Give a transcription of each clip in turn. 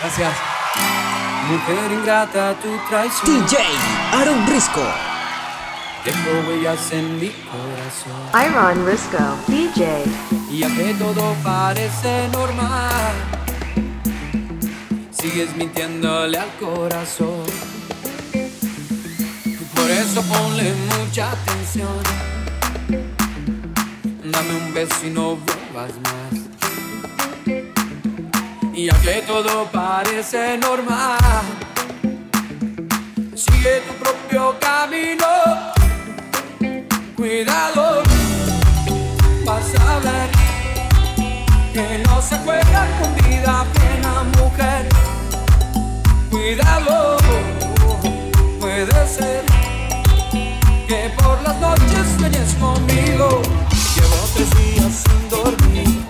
Gracias. Mujer ingrata, tu traición. DJ Aaron Risco. Dejo huellas en mi corazón. Iron Risco, DJ. Y aunque todo parece normal, sigues mintiéndole al corazón. Por eso ponle mucha atención. Dame un beso y no vuelvas más. Y aunque todo parece normal, sigue tu propio camino. Cuidado, vas a ver que no se juega con vida plena, mujer. Cuidado, puede ser que por las noches sueñes conmigo. Llevo tres días sin dormir.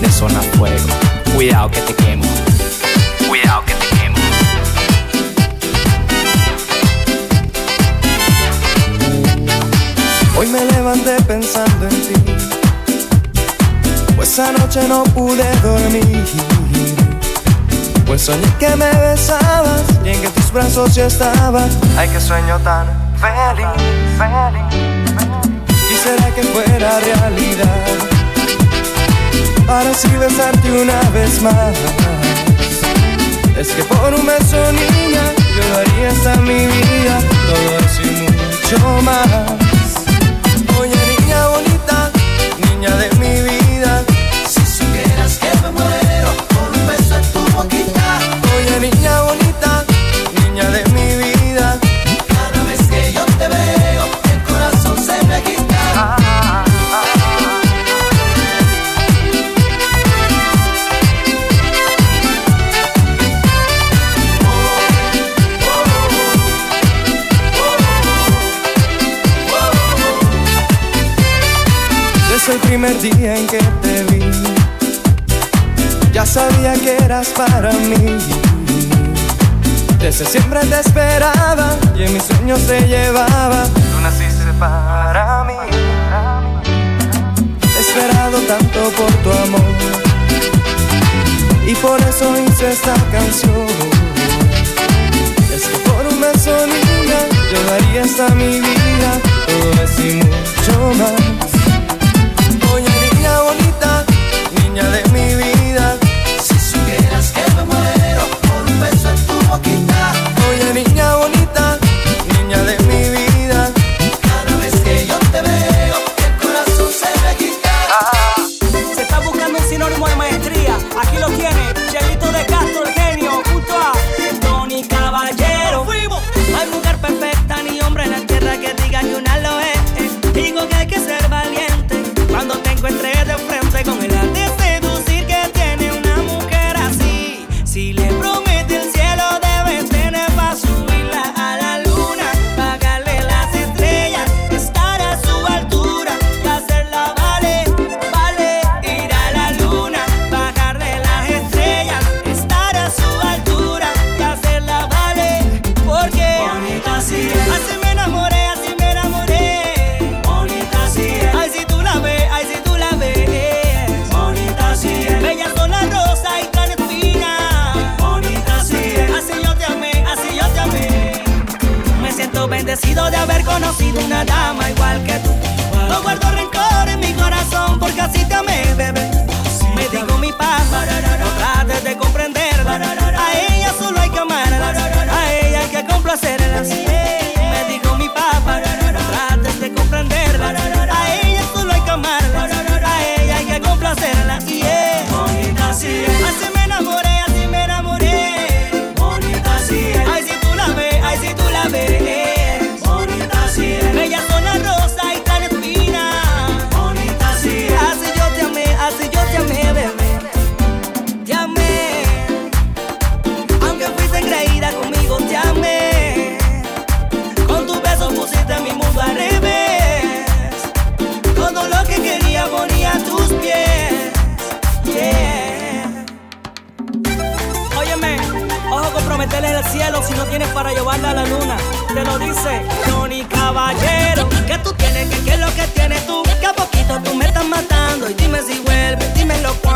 De zona fuego. Cuidado que te quemo. Cuidado que te quemo. Hoy me levanté pensando en ti. Pues anoche no pude dormir. Pues soñé que me besabas y en que tus brazos yo estaba. Ay, qué sueño tan feliz, feliz. Quisiera que fuera realidad. Para así besarte una vez más. Es que por un beso, niña, yo daría hasta mi vida. Todo eso y mucho más. Oye, niña bonita, niña de día en que te vi, ya sabía que eras para mí. Desde siempre te esperaba y en mis sueños te llevaba. Tú naciste para mí. He esperado tanto por tu amor y por eso hice esta canción. Es que por un beso niña yo daría hasta mi vida, todo eso y mucho más. señales para llevarla a la luna. Te lo dice Tony Caballero. Que tú tienes, que qué es lo que tienes tú. Que a poquito tú me estás matando. Y dime si vuelves, dime lo cual.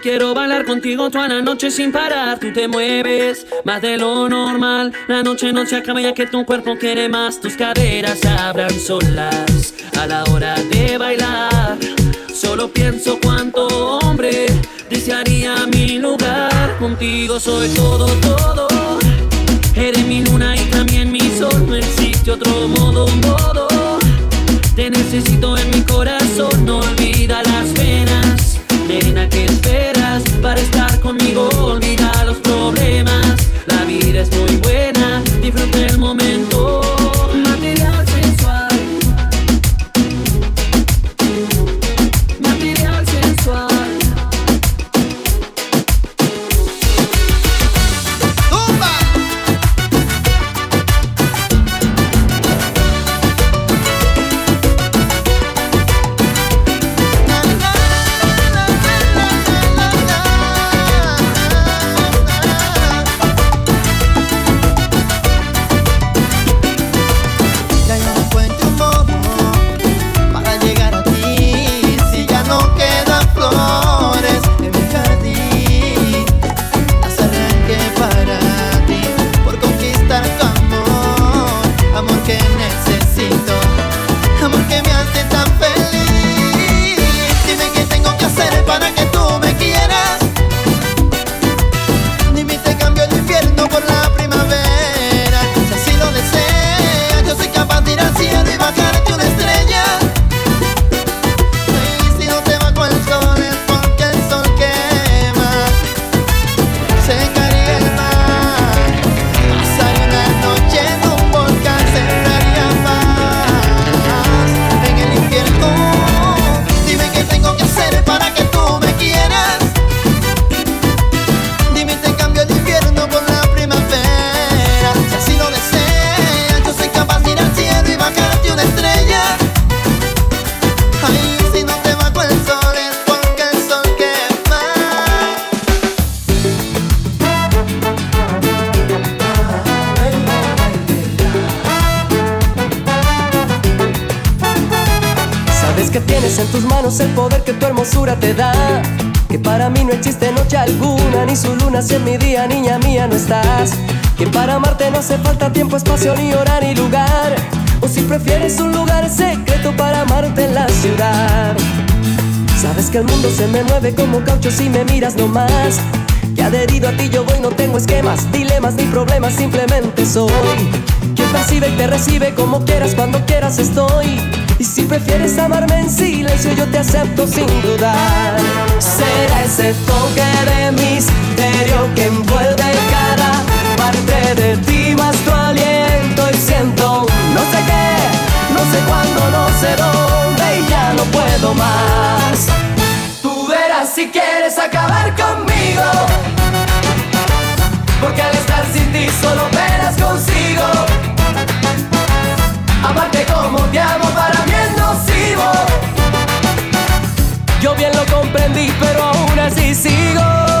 Quiero bailar contigo toda la noche sin parar. Tú te mueves más de lo normal. La noche no se acaba ya que tu cuerpo quiere más. Tus caderas abran solas a la hora de bailar. Solo pienso cuánto hombre desearía mi lugar. Contigo soy todo, todo. Eres mi luna y también mi sol. No existe otro modo, modo. Te necesito en mi corazón, no olvida las penas. Nena, ¿qué esperas para estar conmigo? Olvida los problemas. La vida es muy buena, disfruta el momento. Si me miras nomás. Que adherido a ti yo voy, no tengo esquemas, dilemas ni problemas, simplemente soy. Quien percibe y te recibe como quieras, cuando quieras estoy. Y si prefieres amarme en silencio, yo te acepto sin dudar. Será ese toque de misterio que envuelve cada parte de ti, más tu aliento y siento no sé qué, no sé cuándo, no sé dónde y ya no puedo más. Verás si quieres acabar conmigo. Porque al estar sin ti solo penas consigo. Amarte como te amo para mí es nocivo. Yo bien lo comprendí, pero aún así sigo.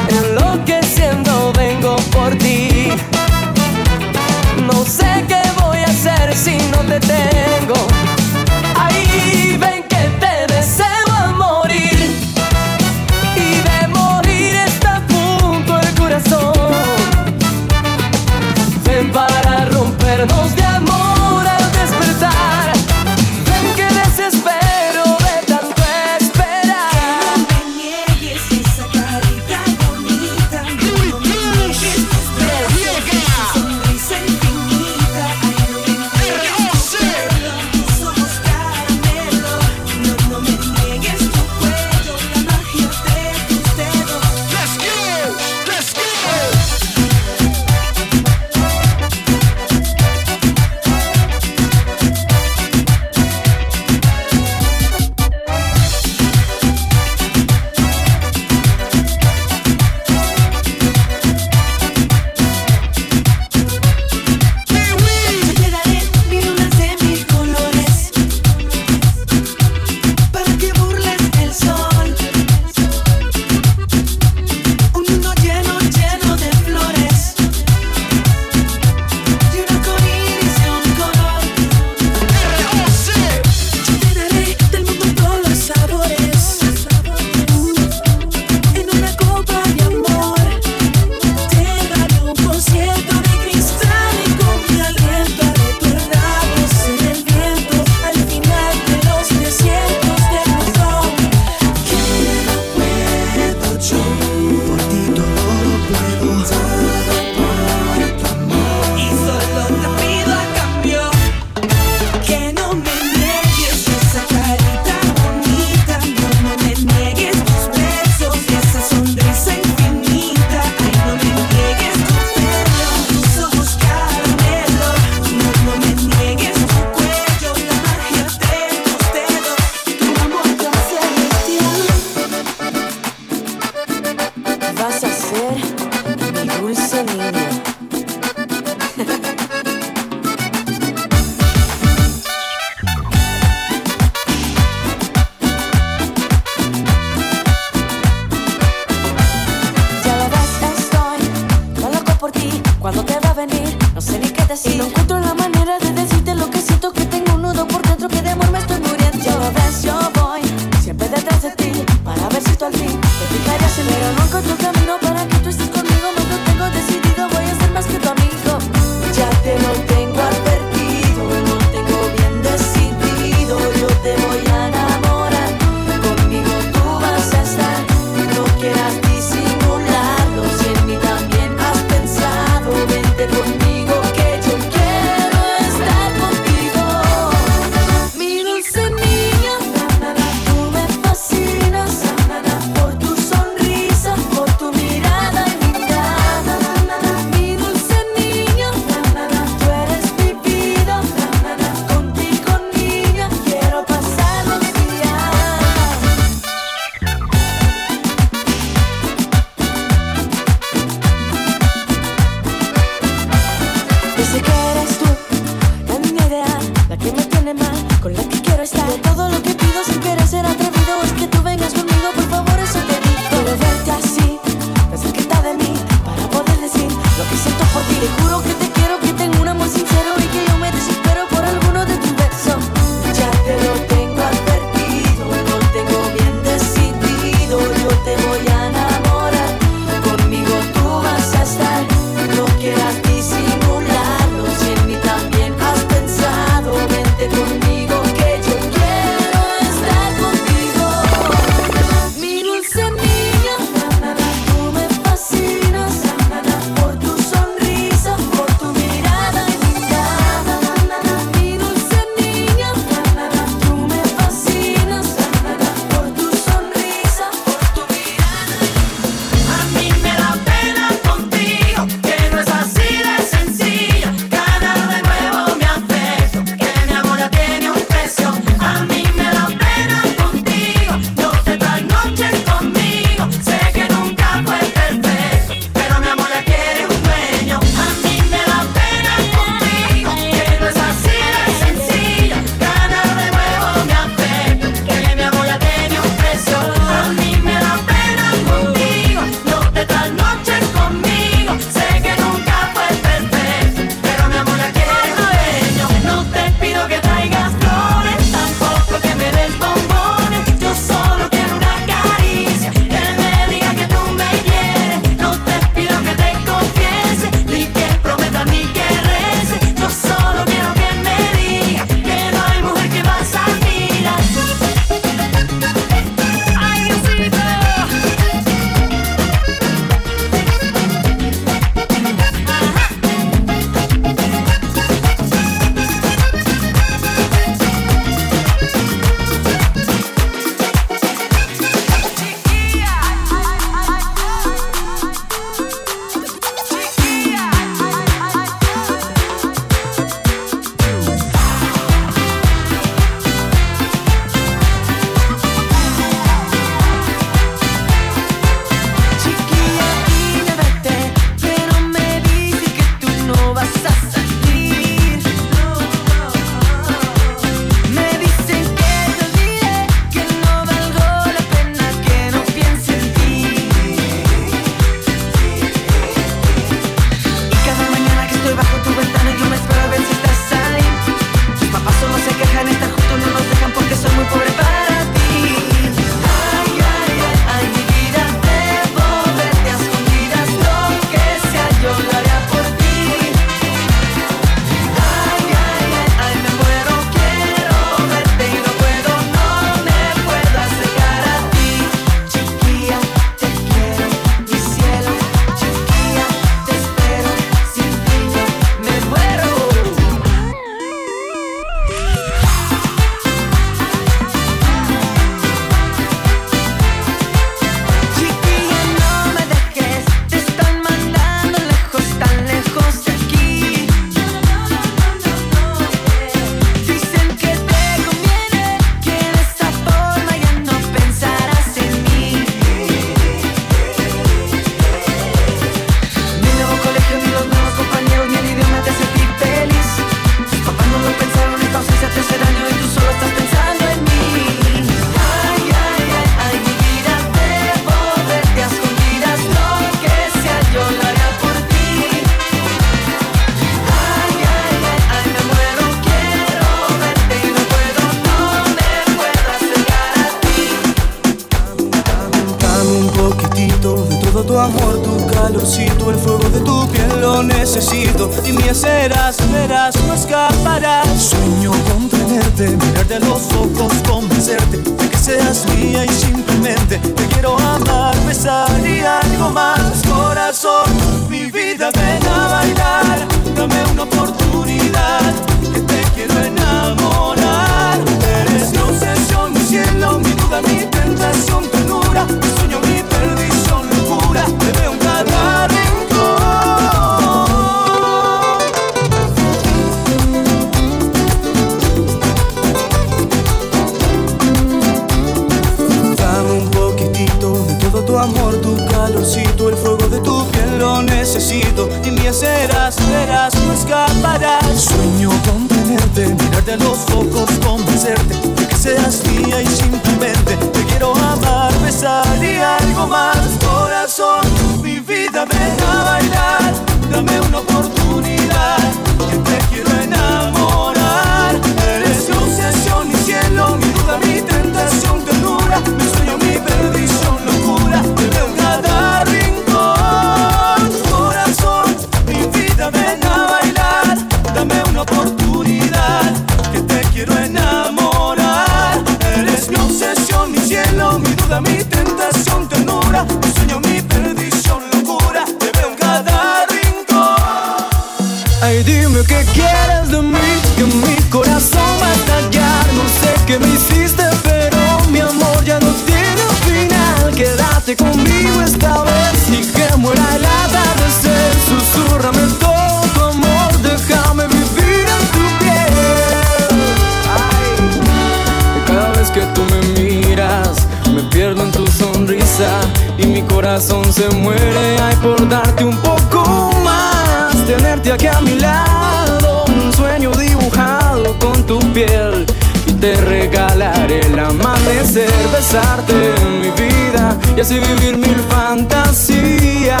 fantasías.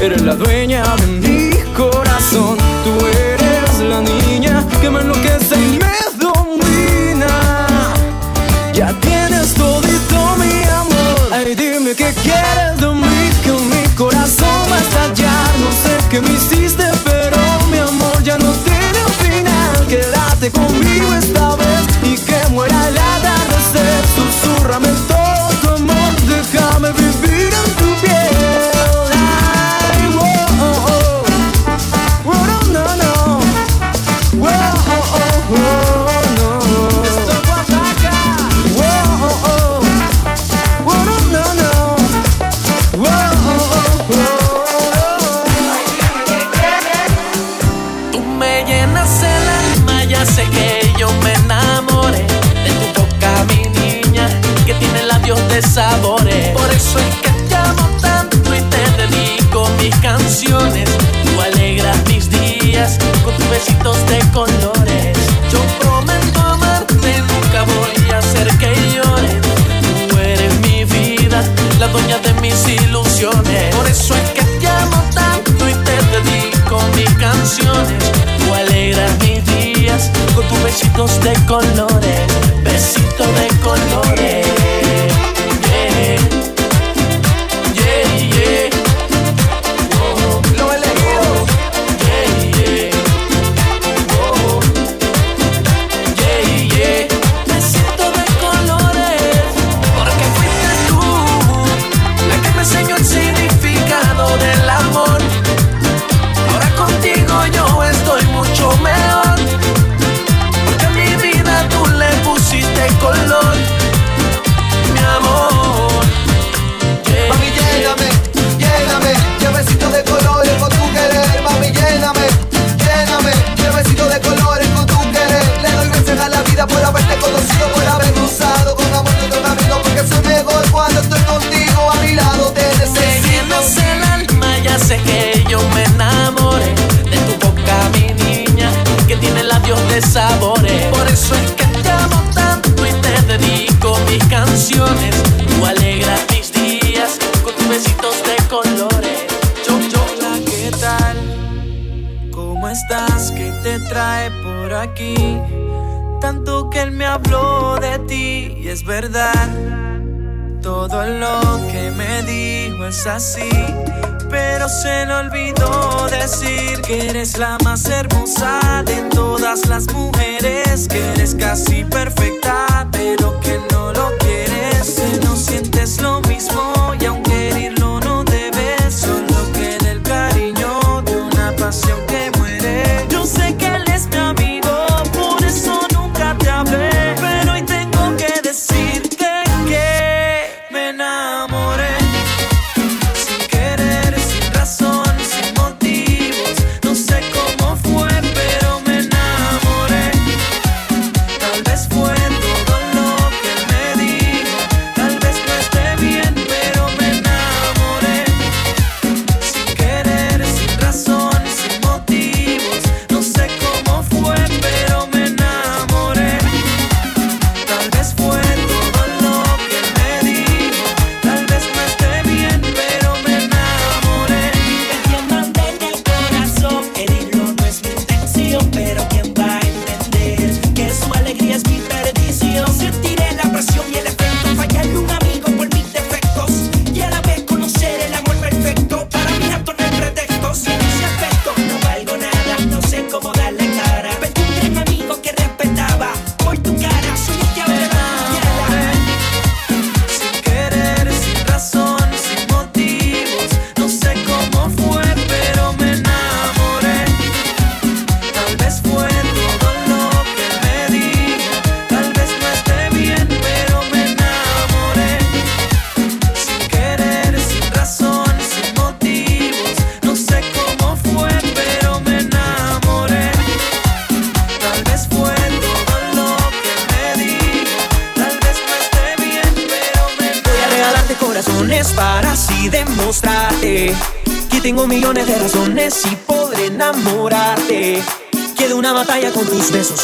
Eres la dueña de mi corazón. Tú eres la niña que me enloquece y me domina. Ya tienes todito mi amor. Ay, dime qué quieres de mí, que mi corazón va a estallar. No sé qué me hiciste, pero mi amor ya no tiene un final. Quédate conmigo esta besitos de colores. Yo prometo amarte, nunca voy a hacer que llore. Tú eres mi vida, la dueña de mis ilusiones. Por eso es que te amo tanto y te dedico mis canciones. Tú alegras mis días con tus besitos de colores. verdad. Todo lo que me dijo es así, pero se le olvidó decir que eres la más hermosa de todas las mujeres, que eres casi perfecta, pero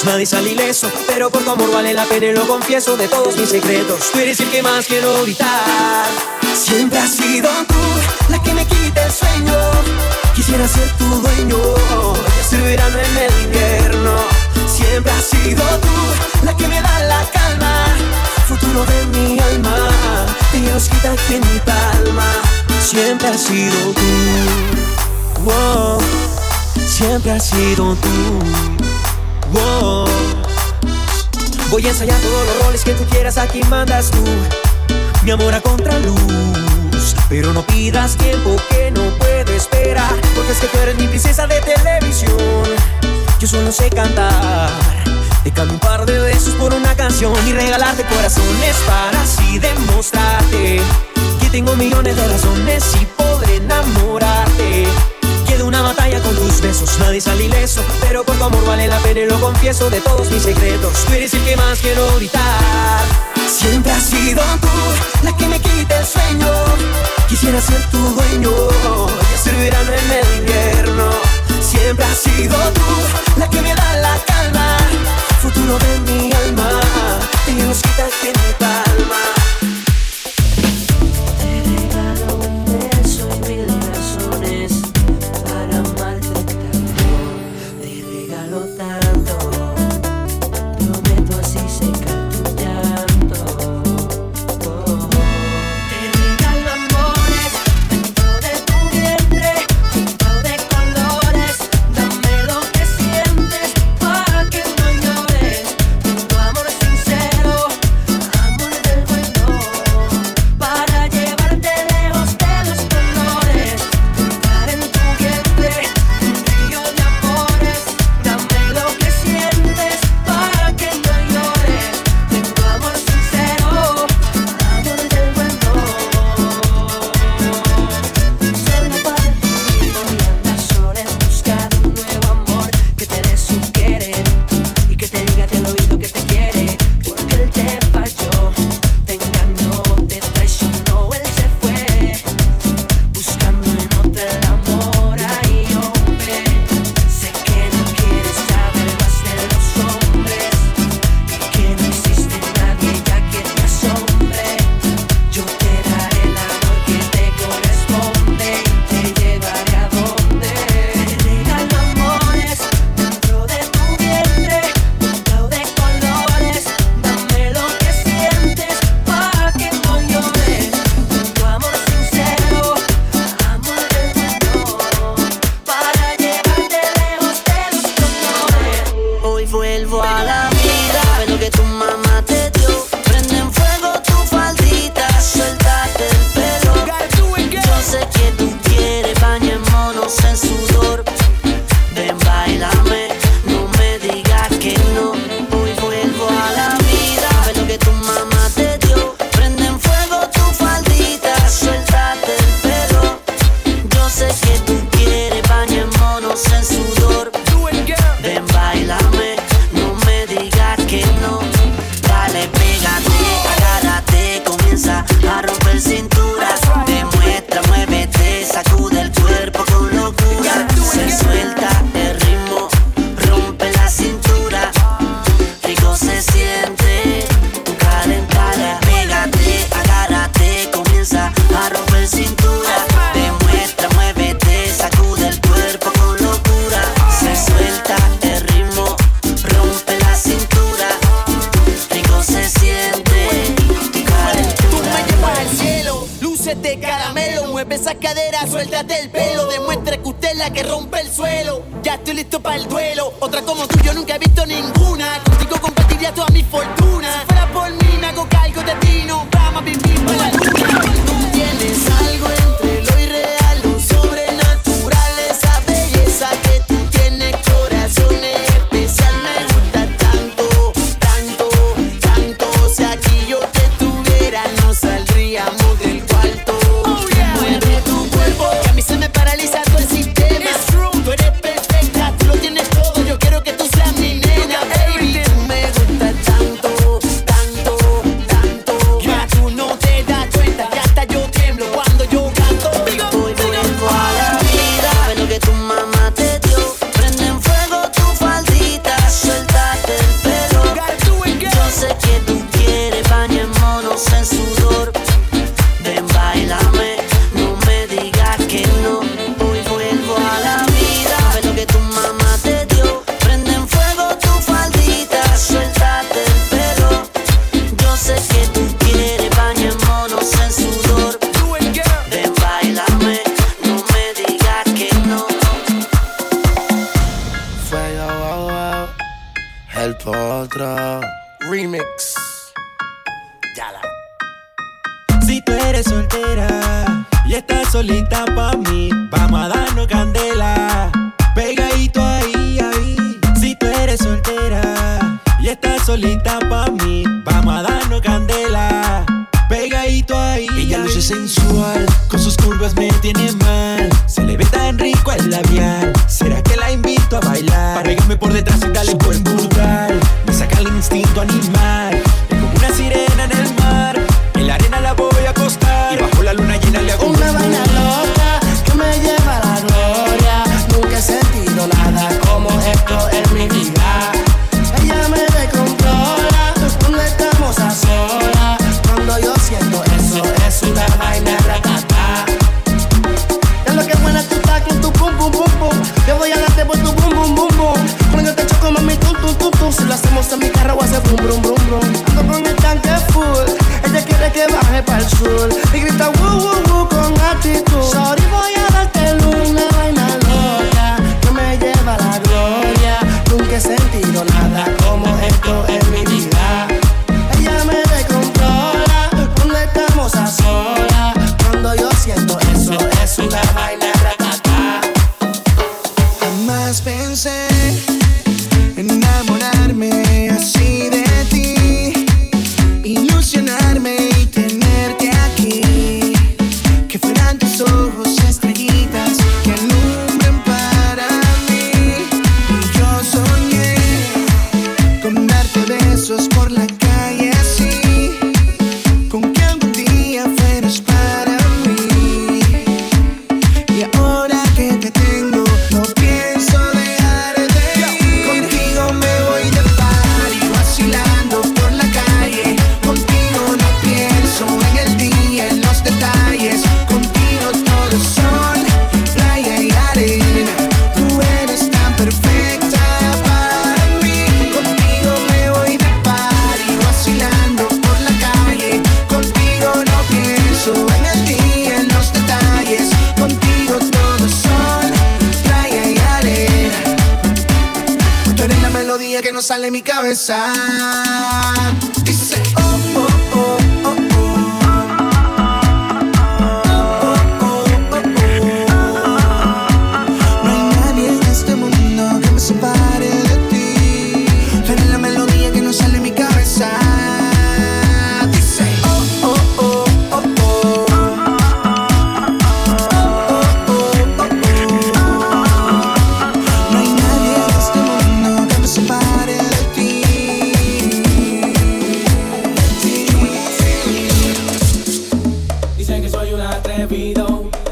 nadie sale ileso, pero por tu amor vale la pena y lo confieso de todos mis secretos. Tú eres el que más quiero evitar. Siempre has sido tú la que me quita el sueño. Quisiera ser tu dueño y hacer verano en el invierno. Siempre has sido tú la que me da la calma futuro de mi alma, Dios quita aquí en mi palma. Siempre has sido tú, wow. siempre has sido tú, Voy a ensayar todos los roles que tú quieras, aquí mandas tú, mi amor a contraluz. Pero no pidas tiempo que no puedo esperar, porque es que tú eres mi princesa de televisión. Yo solo sé cantar. Te cambio un par de besos por una canción y regalarte corazones para así demostrarte que tengo millones de razones por tu amor vale la pena y lo confieso de todos mis secretos. Tú eres el que más quiero gritar. Siempre has sido tú la que me quita el sueño. Quisiera ser tu dueño y hacer verano en el invierno. Siempre has sido tú la que me da la calma futuro de mi alma Dios quita que mi palma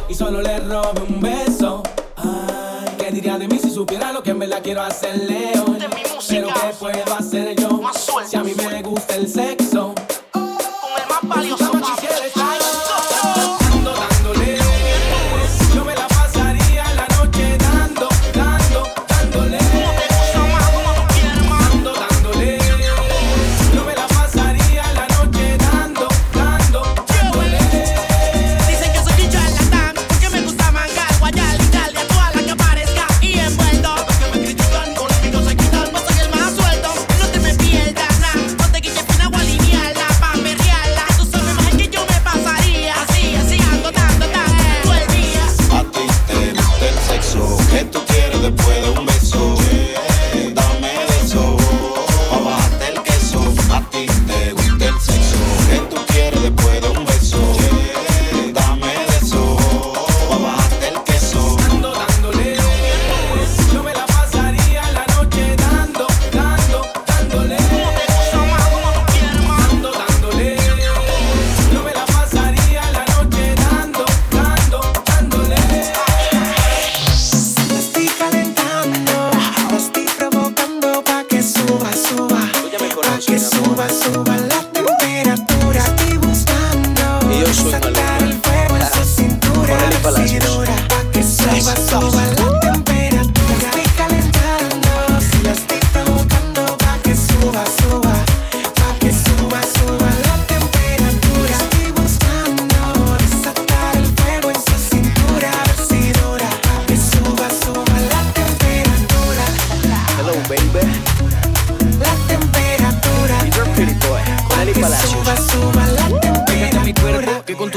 y solo le robé un beso. Ay, ¿qué diría de mí si supiera lo que me la quiero hacerle hoy? Pero ¿qué puedo hacer yo? Si a mí me gusta el sexo. Con el más valioso,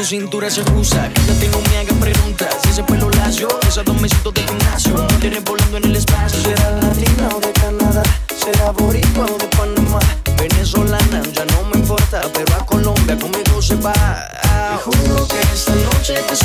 cintura se usa. Quédate y no me hagas preguntas. Ese pelo lacio, esas dos mesitos de gimnasio. Tienes volando en el espacio. Será latina o de Canadá. Será boricua o de Panamá. Venezolana, ya no me importa. Pero a Colombia conmigo se va. Te juro que esta noche te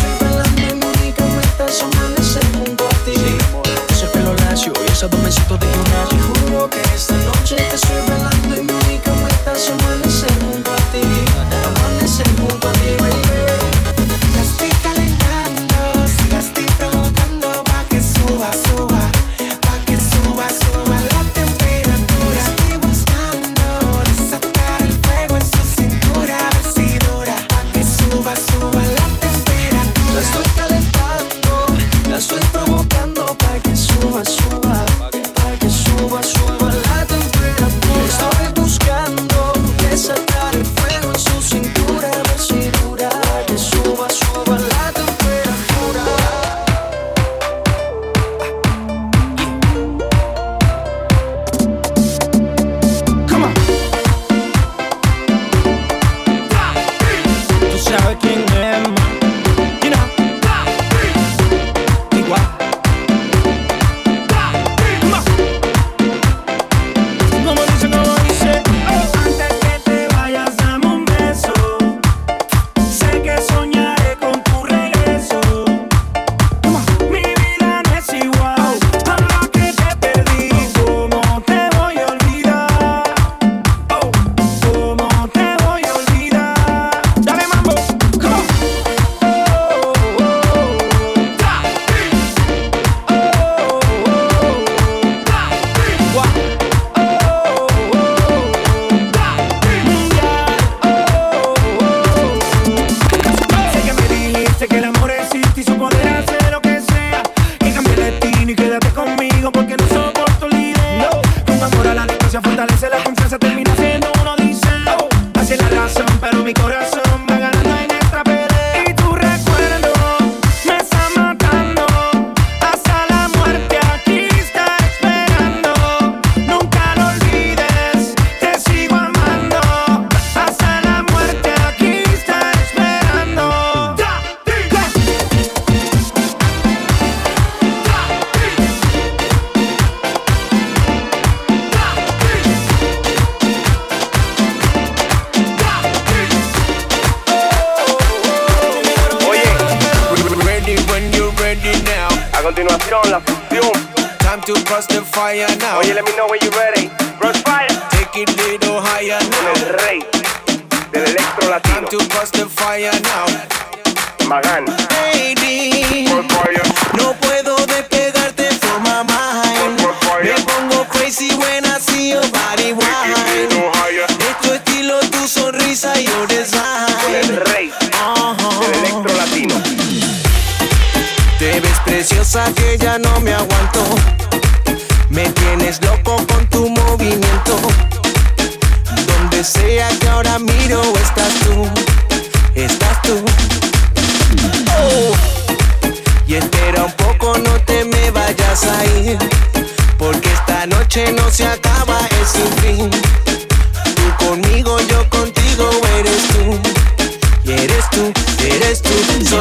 eres tú. So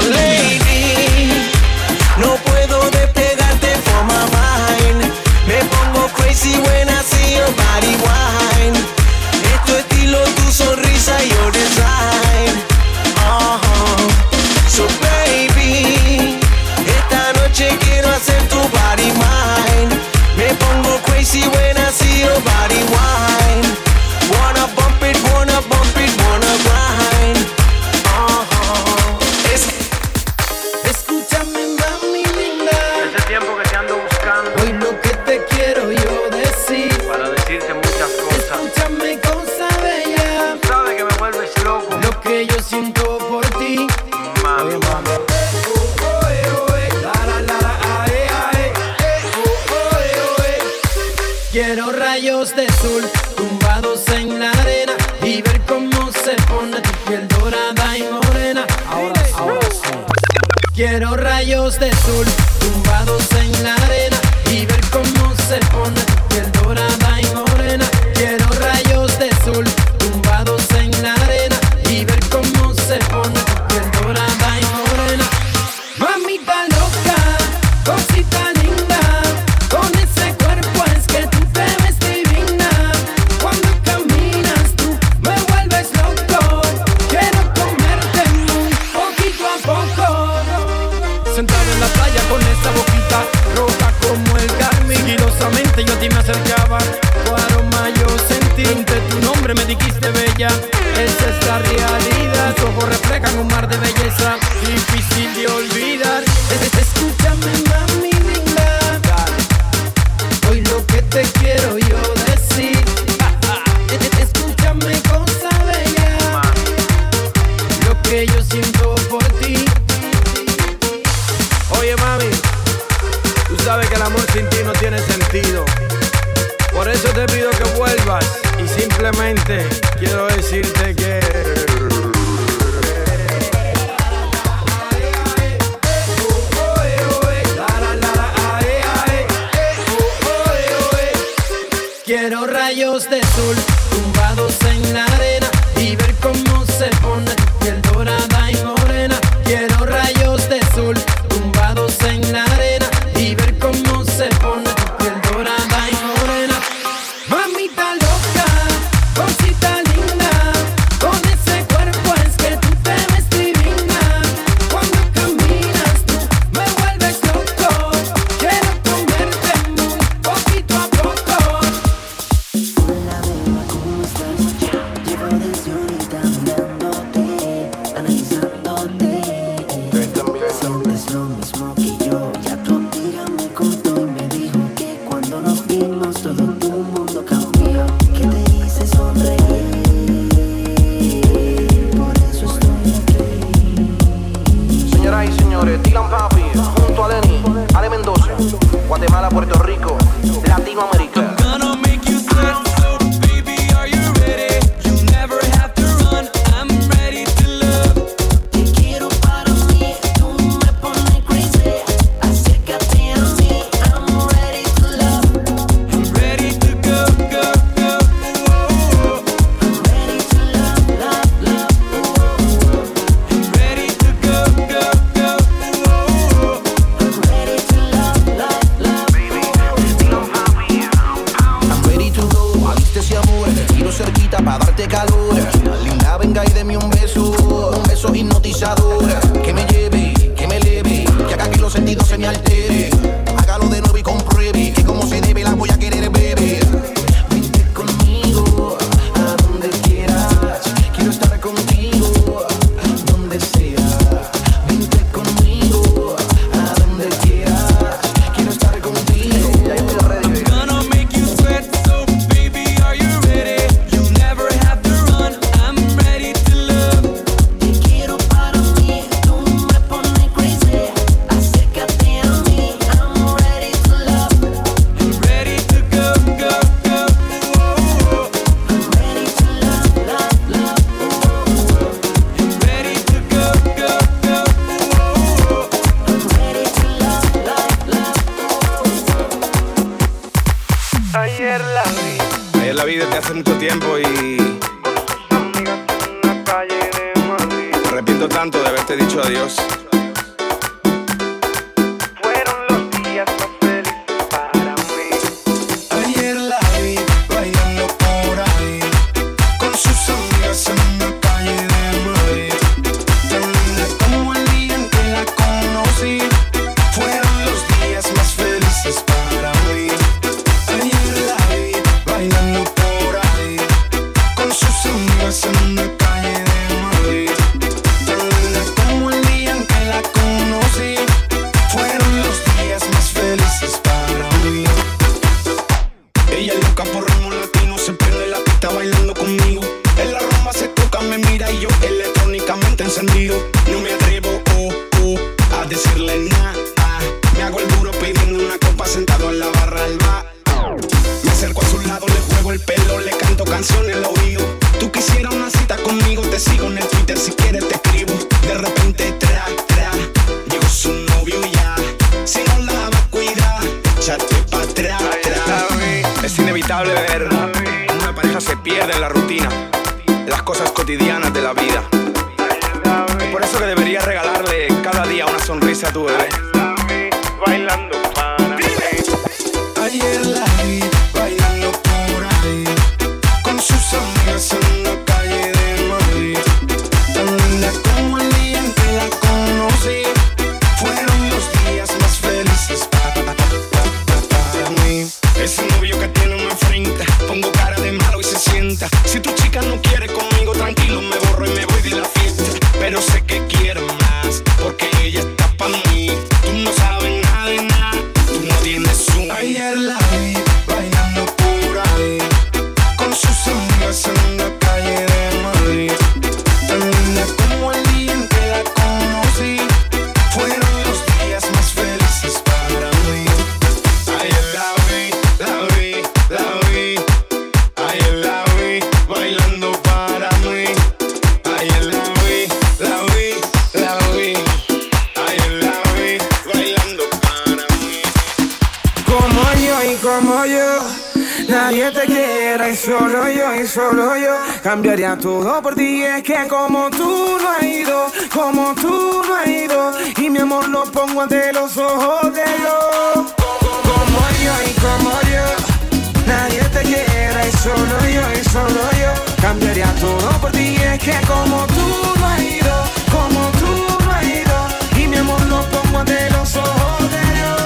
que como tú no has ido, como tú no has ido, y mi amor lo pongo ante los ojos de Dios.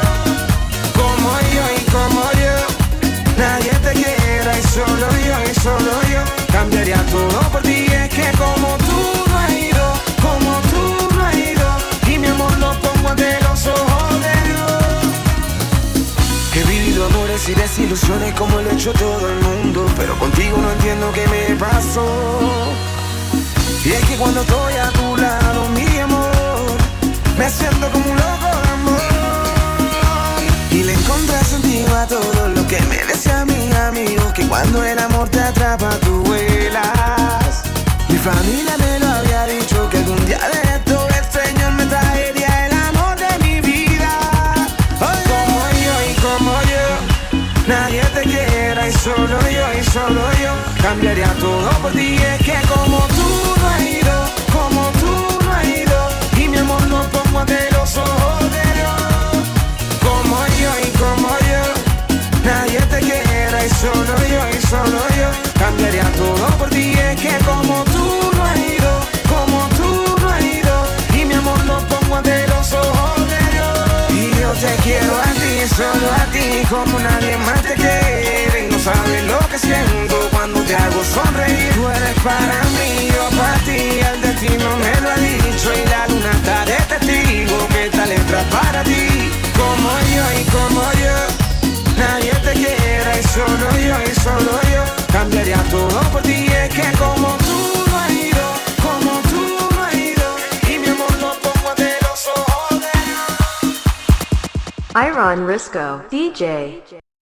Como yo y como yo, nadie te quiera y solo yo y solo yo cambiaría todo por ti. Es que como tú no has ido, como tú no has ido, y mi amor lo pongo ante los ojos de Dios. He vivido amores y desilusiones como lo ha hecho todo el mundo Pero contigo no entiendo qué me pasó Y es que cuando estoy a tu lado, mi amor Me siento como un loco de amor. Y le encontré sentido a todo lo que me decía mi amigo Que cuando el amor te atrapa tú vuelas. Mi familia me lo había dicho Que algún día de esto el Señor me traería el amor de mi vida. Como yo y como yo, nadie te quiera y solo yo y solo yo. Cambiaría todo por ti. Es que como quiero a ti, solo a ti, como nadie más te quiere. Sabes lo que siento cuando te hago sonreír. Tú eres para mí, yo para ti, el destino me lo ha dicho. Y la luna está de testigo que esta letra para ti. Como yo y como yo, nadie te quiera y solo yo y solo yo cambiaría todo por ti. Es que como tú no como tú no y mi amor lo pongo los ojos de Iron Risco, DJ.